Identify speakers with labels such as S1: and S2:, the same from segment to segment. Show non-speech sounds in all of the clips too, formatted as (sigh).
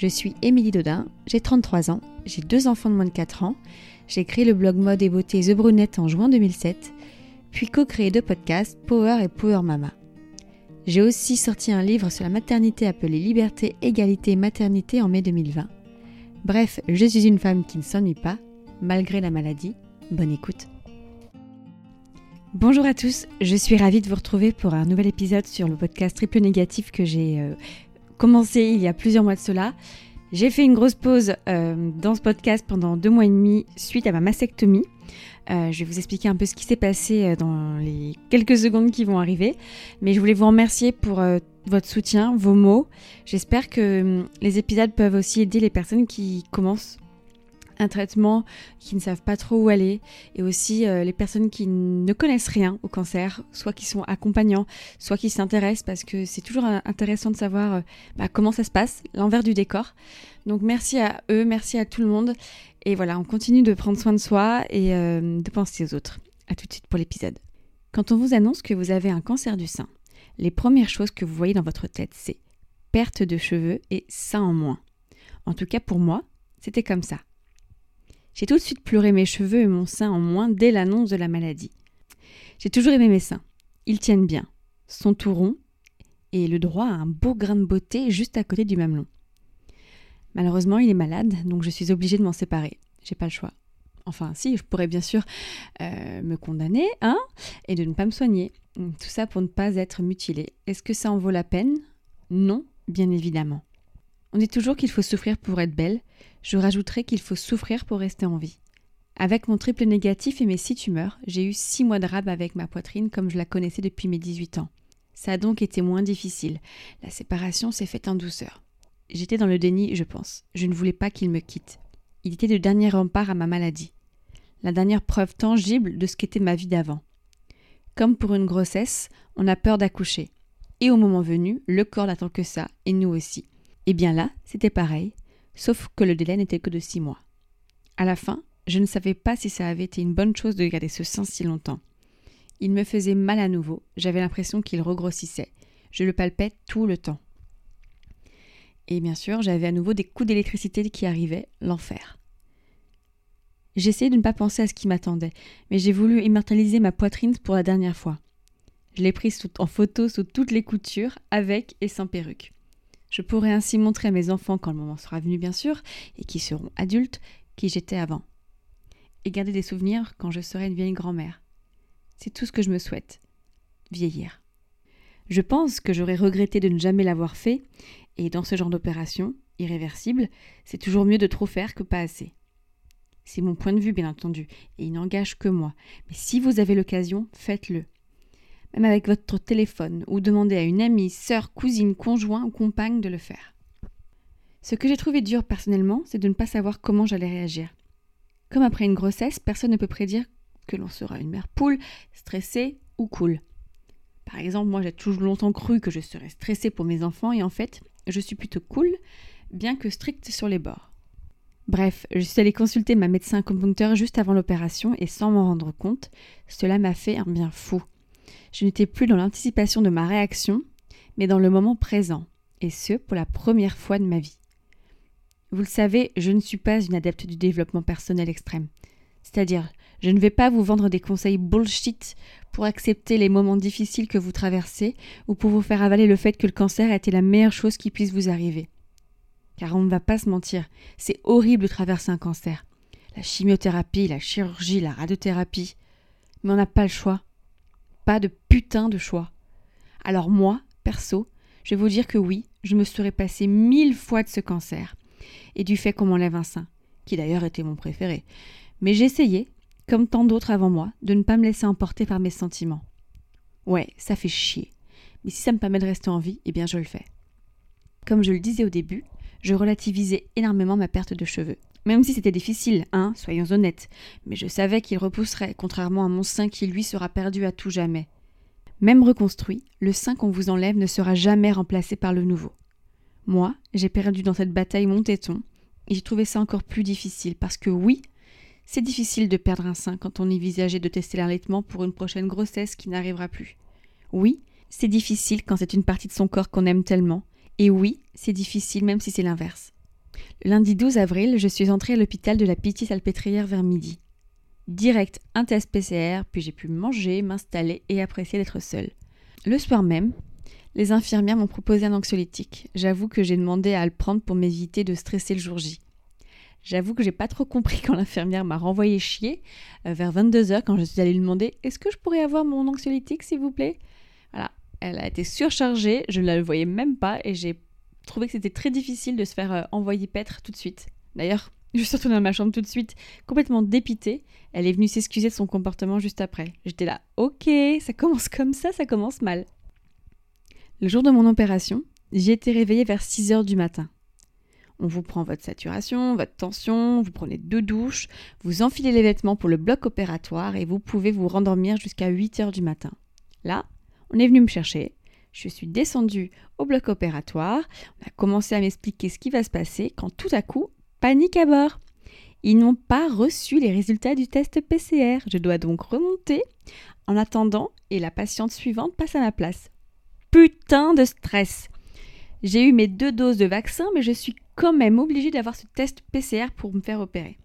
S1: Je suis Émilie Dodin, j'ai 33 ans, j'ai deux enfants de moins de 4 ans j'ai créé le blog mode et beauté The Brunette en juin 2007, puis co-créé deux podcasts, Power et Power Mama. J'ai aussi sorti un livre sur la maternité appelé Liberté, Égalité, Maternité en mai 2020. Bref, je suis une femme qui ne s'ennuie pas, malgré la maladie. Bonne écoute. Bonjour à tous, je suis ravie de vous retrouver pour un nouvel épisode sur le podcast Triple Négatif que j'ai euh, commencé il y a plusieurs mois de cela j'ai fait une grosse pause euh, dans ce podcast pendant deux mois et demi suite à ma mastectomie. Euh, je vais vous expliquer un peu ce qui s'est passé euh, dans les quelques secondes qui vont arriver. Mais je voulais vous remercier pour votre soutien, vos mots. J'espère que hum, les épisodes peuvent aussi aider les personnes qui commencent un traitement, qui ne savent pas trop où aller, et aussi euh, les personnes qui ne connaissent rien au cancer, soit qui sont accompagnants, soit qui s'intéressent, parce que c'est toujours euh, intéressant de savoir euh, bah, comment ça se passe, l'envers du décor. Donc merci à eux, merci à tout le monde, et voilà, on continue de prendre soin de soi et de penser aux autres. A tout de suite pour l'épisode. Quand on vous annonce que vous avez un cancer du sein, les premières choses que vous voyez dans votre tête, c'est perte de cheveux et sein en moins. En tout cas pour moi, c'était comme ça. J'ai tout de suite pleuré mes cheveux et mon sein en moins dès l'annonce de la maladie. J'ai toujours aimé mes seins. Ils tiennent bien, sont tout ronds et le droit a un beau grain de beauté juste à côté du mamelon. Malheureusement, il est malade, donc je suis obligée de m'en séparer. J'ai pas le choix. Enfin, si, je pourrais bien sûr euh, me condamner, hein, et de ne pas me soigner. Tout ça pour ne pas être mutilée. Est-ce que ça en vaut la peine? Non, bien évidemment. On dit toujours qu'il faut souffrir pour être belle, je rajouterai qu'il faut souffrir pour rester en vie. Avec mon triple négatif et mes six tumeurs, j'ai eu six mois de rab avec ma poitrine comme je la connaissais depuis mes 18 ans. Ça a donc été moins difficile. La séparation s'est faite en douceur. J'étais dans le déni, je pense. Je ne voulais pas qu'il me quitte. Il était le dernier rempart à ma maladie. La dernière preuve tangible de ce qu'était ma vie d'avant. Comme pour une grossesse, on a peur d'accoucher. Et au moment venu, le corps n'attend que ça, et nous aussi. Et bien là, c'était pareil sauf que le délai n'était que de six mois. À la fin, je ne savais pas si ça avait été une bonne chose de garder ce sein si longtemps. Il me faisait mal à nouveau, j'avais l'impression qu'il regrossissait. Je le palpais tout le temps. Et bien sûr, j'avais à nouveau des coups d'électricité qui arrivaient, l'enfer. J'essayais de ne pas penser à ce qui m'attendait, mais j'ai voulu immortaliser ma poitrine pour la dernière fois. Je l'ai prise en photo sous toutes les coutures, avec et sans perruque. Je pourrai ainsi montrer à mes enfants quand le moment sera venu bien sûr, et qui seront adultes, qui j'étais avant. Et garder des souvenirs quand je serai une vieille grand-mère. C'est tout ce que je me souhaite. Vieillir. Je pense que j'aurais regretté de ne jamais l'avoir fait, et dans ce genre d'opération, irréversible, c'est toujours mieux de trop faire que pas assez. C'est mon point de vue, bien entendu, et il n'engage que moi. Mais si vous avez l'occasion, faites-le même avec votre téléphone, ou demandez à une amie, sœur, cousine, conjoint ou compagne de le faire. Ce que j'ai trouvé dur personnellement, c'est de ne pas savoir comment j'allais réagir. Comme après une grossesse, personne ne peut prédire que l'on sera une mère poule, stressée ou cool. Par exemple, moi j'ai toujours longtemps cru que je serais stressée pour mes enfants et en fait, je suis plutôt cool, bien que stricte sur les bords. Bref, je suis allée consulter ma médecin acupuncteur juste avant l'opération et sans m'en rendre compte, cela m'a fait un bien fou. Je n'étais plus dans l'anticipation de ma réaction, mais dans le moment présent, et ce pour la première fois de ma vie. Vous le savez, je ne suis pas une adepte du développement personnel extrême. C'est-à-dire, je ne vais pas vous vendre des conseils bullshit pour accepter les moments difficiles que vous traversez ou pour vous faire avaler le fait que le cancer a été la meilleure chose qui puisse vous arriver. Car on ne va pas se mentir, c'est horrible de traverser un cancer. La chimiothérapie, la chirurgie, la radiothérapie. Mais on n'a pas le choix de putain de choix. Alors moi, perso, je vais vous dire que oui, je me serais passé mille fois de ce cancer, et du fait qu'on m'enlève un sein, qui d'ailleurs était mon préféré. Mais j'essayais, comme tant d'autres avant moi, de ne pas me laisser emporter par mes sentiments. Ouais, ça fait chier. Mais si ça me permet de rester en vie, eh bien je le fais. Comme je le disais au début, je relativisais énormément ma perte de cheveux. Même si c'était difficile, hein, soyons honnêtes, mais je savais qu'il repousserait, contrairement à mon sein qui lui sera perdu à tout jamais. Même reconstruit, le sein qu'on vous enlève ne sera jamais remplacé par le nouveau. Moi, j'ai perdu dans cette bataille mon téton, et j'ai trouvé ça encore plus difficile, parce que oui, c'est difficile de perdre un sein quand on envisageait de tester l'allaitement pour une prochaine grossesse qui n'arrivera plus. Oui, c'est difficile quand c'est une partie de son corps qu'on aime tellement, et oui, c'est difficile même si c'est l'inverse. Le lundi 12 avril, je suis entrée à l'hôpital de la Pitié-Salpêtrière vers midi. Direct un test PCR, puis j'ai pu manger, m'installer et apprécier d'être seule. Le soir même, les infirmières m'ont proposé un anxiolytique. J'avoue que j'ai demandé à le prendre pour m'éviter de stresser le jour J. J'avoue que j'ai pas trop compris (laughs) quand l'infirmière m'a renvoyé chier euh, vers 22h quand je suis allée lui demander Est-ce que je pourrais avoir mon anxiolytique s'il vous plaît? Voilà, elle a été surchargée, je ne la voyais même pas et j'ai trouvé que c'était très difficile de se faire euh, envoyer paître tout de suite. D'ailleurs, (laughs) je suis retournée dans ma chambre tout de suite, complètement dépitée. Elle est venue s'excuser de son comportement juste après. J'étais là, ok, ça commence comme ça, ça commence mal. Le jour de mon opération, j'ai été réveillée vers 6 heures du matin. On vous prend votre saturation, votre tension, vous prenez deux douches, vous enfilez les vêtements pour le bloc opératoire et vous pouvez vous rendormir jusqu'à 8 heures du matin. Là, on est venu me chercher, je suis descendue au bloc opératoire, on a commencé à m'expliquer ce qui va se passer quand tout à coup, panique à bord. Ils n'ont pas reçu les résultats du test PCR. Je dois donc remonter en attendant et la patiente suivante passe à ma place. Putain de stress. J'ai eu mes deux doses de vaccin, mais je suis quand même obligée d'avoir ce test PCR pour me faire opérer.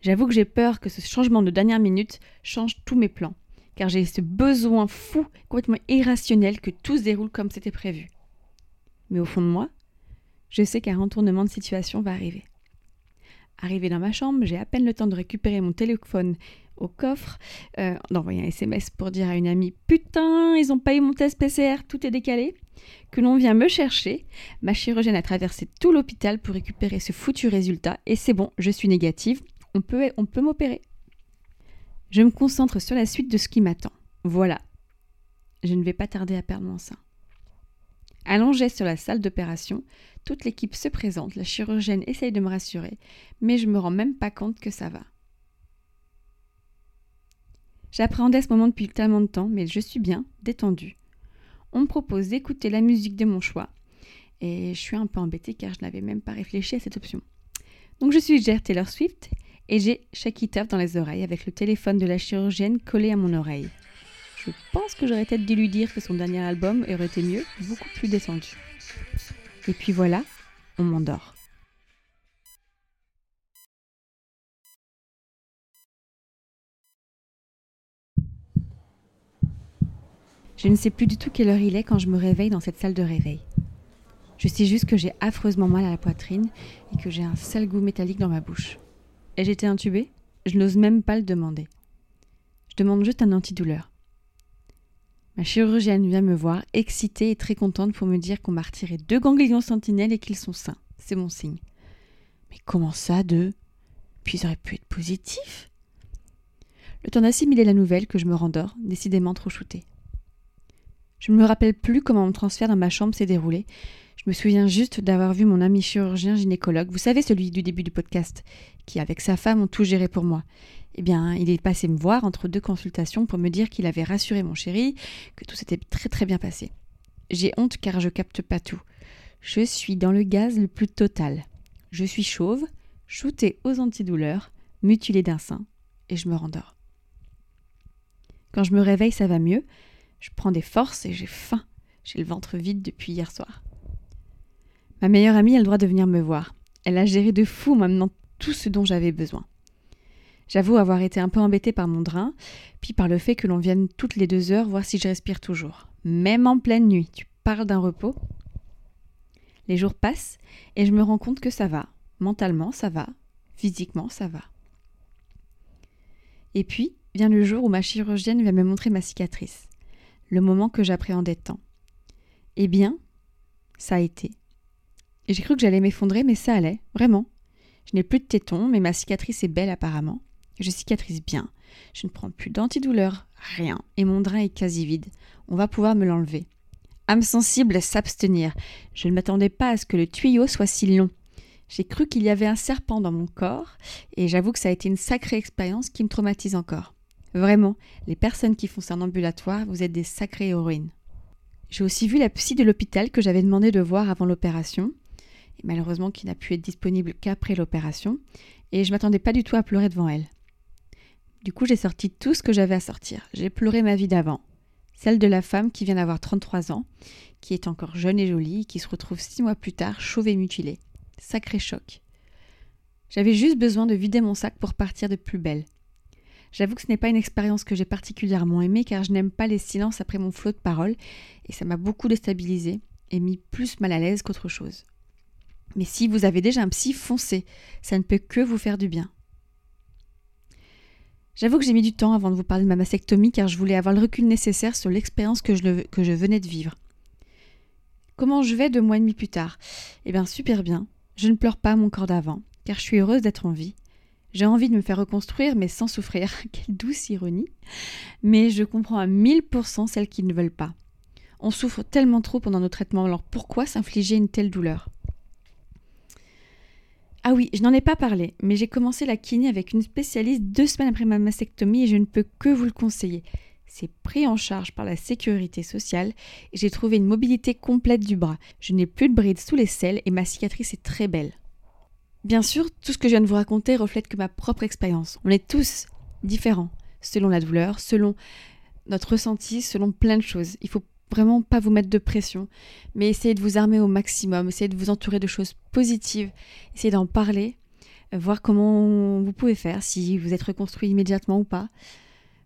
S1: J'avoue que j'ai peur que ce changement de dernière minute change tous mes plans car j'ai ce besoin fou, complètement irrationnel que tout se déroule comme c'était prévu. Mais au fond de moi, je sais qu'un retournement de situation va arriver. Arrivé dans ma chambre, j'ai à peine le temps de récupérer mon téléphone au coffre, euh, d'envoyer un SMS pour dire à une amie Putain, ils ont pas eu mon test PCR, tout est décalé. Que l'on vient me chercher. Ma chirurgienne a traversé tout l'hôpital pour récupérer ce foutu résultat et c'est bon, je suis négative, on peut, on peut m'opérer. Je me concentre sur la suite de ce qui m'attend. Voilà. Je ne vais pas tarder à perdre mon sein. Allongée sur la salle d'opération, toute l'équipe se présente, la chirurgienne essaye de me rassurer, mais je me rends même pas compte que ça va. J'appréhendais ce moment depuis tellement de temps, mais je suis bien, détendue. On me propose d'écouter la musique de mon choix, et je suis un peu embêtée car je n'avais même pas réfléchi à cette option. Donc je suis Gert Taylor Swift et j'ai Shake dans les oreilles avec le téléphone de la chirurgienne collé à mon oreille. Je pense que j'aurais peut-être dû lui dire que son dernier album aurait été mieux, beaucoup plus descendu. Et puis voilà, on m'endort. Je ne sais plus du tout quelle heure il est quand je me réveille dans cette salle de réveil. Je sais juste que j'ai affreusement mal à la poitrine et que j'ai un sale goût métallique dans ma bouche. Ai-je été intubée Je n'ose même pas le demander. Je demande juste un antidouleur. Ma chirurgienne vient me voir, excitée et très contente pour me dire qu'on m'a retiré deux ganglions sentinelles et qu'ils sont sains. C'est mon signe. Mais comment ça, deux? Puis ils auraient pu être positifs? Le temps d'assimiler la nouvelle que je me rendors, décidément trop shootée. Je ne me rappelle plus comment mon transfert dans ma chambre s'est déroulé. Je me souviens juste d'avoir vu mon ami chirurgien gynécologue, vous savez celui du début du podcast, qui avec sa femme ont tout géré pour moi. Eh bien, il est passé me voir entre deux consultations pour me dire qu'il avait rassuré mon chéri, que tout s'était très très bien passé. J'ai honte car je capte pas tout. Je suis dans le gaz le plus total. Je suis chauve, shootée aux antidouleurs, mutilée d'un sein, et je me rendors. Quand je me réveille, ça va mieux. Je prends des forces et j'ai faim. J'ai le ventre vide depuis hier soir. Ma meilleure amie a le droit de venir me voir. Elle a géré de fou maintenant tout ce dont j'avais besoin. J'avoue avoir été un peu embêtée par mon drain, puis par le fait que l'on vienne toutes les deux heures voir si je respire toujours. Même en pleine nuit, tu parles d'un repos Les jours passent et je me rends compte que ça va. Mentalement, ça va. Physiquement, ça va. Et puis vient le jour où ma chirurgienne vient me montrer ma cicatrice. Le moment que j'appréhendais tant. Eh bien, ça a été. J'ai cru que j'allais m'effondrer, mais ça allait, vraiment. Je n'ai plus de tétons, mais ma cicatrice est belle apparemment. Je cicatrise bien. Je ne prends plus d'antidouleur, rien. Et mon drain est quasi vide. On va pouvoir me l'enlever. Âme sensible, s'abstenir. Je ne m'attendais pas à ce que le tuyau soit si long. J'ai cru qu'il y avait un serpent dans mon corps et j'avoue que ça a été une sacrée expérience qui me traumatise encore. Vraiment, les personnes qui font ça en ambulatoire, vous êtes des sacrées héroïnes. J'ai aussi vu la psy de l'hôpital que j'avais demandé de voir avant l'opération, malheureusement qui n'a pu être disponible qu'après l'opération, et je m'attendais pas du tout à pleurer devant elle. Du coup, j'ai sorti tout ce que j'avais à sortir. J'ai pleuré ma vie d'avant, celle de la femme qui vient d'avoir 33 ans, qui est encore jeune et jolie, qui se retrouve six mois plus tard chauve et mutilée. Sacré choc. J'avais juste besoin de vider mon sac pour partir de plus belle. J'avoue que ce n'est pas une expérience que j'ai particulièrement aimée car je n'aime pas les silences après mon flot de paroles et ça m'a beaucoup déstabilisée et mis plus mal à l'aise qu'autre chose. Mais si vous avez déjà un psy, foncé, ça ne peut que vous faire du bien. J'avoue que j'ai mis du temps avant de vous parler de ma mastectomie car je voulais avoir le recul nécessaire sur l'expérience que, je que je venais de vivre. Comment je vais deux mois et demi plus tard? Eh bien super bien. Je ne pleure pas mon corps d'avant, car je suis heureuse d'être en vie. J'ai envie de me faire reconstruire, mais sans souffrir. (laughs) Quelle douce ironie. Mais je comprends à 1000% celles qui ne veulent pas. On souffre tellement trop pendant nos traitements, alors pourquoi s'infliger une telle douleur? Ah oui, je n'en ai pas parlé, mais j'ai commencé la kiné avec une spécialiste deux semaines après ma mastectomie et je ne peux que vous le conseiller. C'est pris en charge par la sécurité sociale et j'ai trouvé une mobilité complète du bras. Je n'ai plus de brides sous les selles et ma cicatrice est très belle. Bien sûr, tout ce que je viens de vous raconter reflète que ma propre expérience. On est tous différents, selon la douleur, selon notre ressenti, selon plein de choses. Il faut vraiment pas vous mettre de pression, mais essayez de vous armer au maximum, essayez de vous entourer de choses positives, essayez d'en parler, euh, voir comment vous pouvez faire, si vous êtes reconstruit immédiatement ou pas.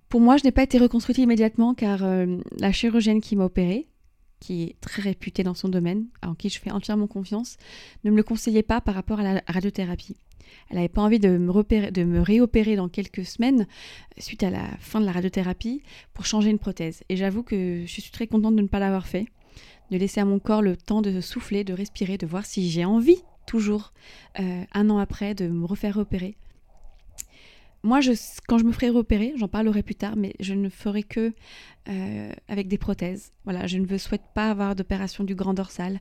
S1: Pour moi, je n'ai pas été reconstruite immédiatement car euh, la chirurgienne qui m'a opérée, qui est très réputée dans son domaine, en qui je fais entièrement confiance, ne me le conseillait pas par rapport à la radiothérapie. Elle n'avait pas envie de me, réopérer dans quelques semaines suite à la fin de la radiothérapie pour changer une prothèse. Et j'avoue que je suis très contente de ne pas l'avoir fait, de laisser à mon corps le temps de souffler, de respirer, de voir si j'ai envie toujours, euh, un an après, de me refaire opérer moi, quand je me ferai repérer, j'en parlerai plus tard, mais je ne ferai que euh, avec des prothèses. Voilà, je ne souhaite pas avoir d'opération du grand dorsal.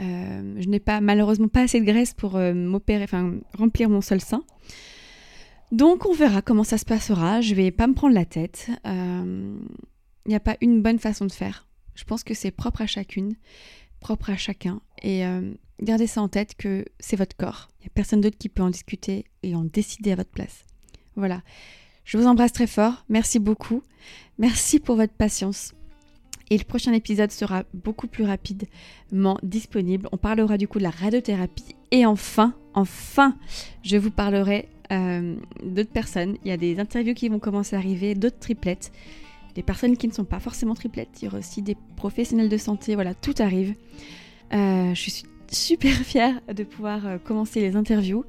S1: Euh, je n'ai pas malheureusement pas assez de graisse pour euh, m'opérer, enfin remplir mon seul sein. Donc on verra comment ça se passera. Je vais pas me prendre la tête. Il n'y a pas une bonne façon de faire. Je pense que c'est propre à chacune, propre à chacun. Et gardez ça en tête que c'est votre corps. Il n'y a personne d'autre qui peut en discuter et en décider à votre place. Voilà. Je vous embrasse très fort. Merci beaucoup. Merci pour votre patience. Et le prochain épisode sera beaucoup plus rapidement disponible. On parlera du coup de la radiothérapie. Et enfin, enfin, je vous parlerai euh, d'autres personnes. Il y a des interviews qui vont commencer à arriver, d'autres triplettes. Des personnes qui ne sont pas forcément triplettes. Il y aura aussi des professionnels de santé. Voilà, tout arrive. Euh, je suis super (laughs) fière de pouvoir euh, commencer les interviews.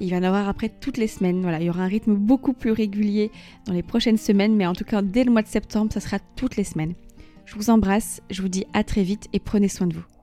S1: il va y en avoir après toutes les semaines. Voilà, il y aura un rythme beaucoup plus régulier dans les prochaines semaines, mais en tout cas dès le mois de septembre, ça sera toutes les semaines. Je vous embrasse, je vous dis à très vite et prenez soin de vous.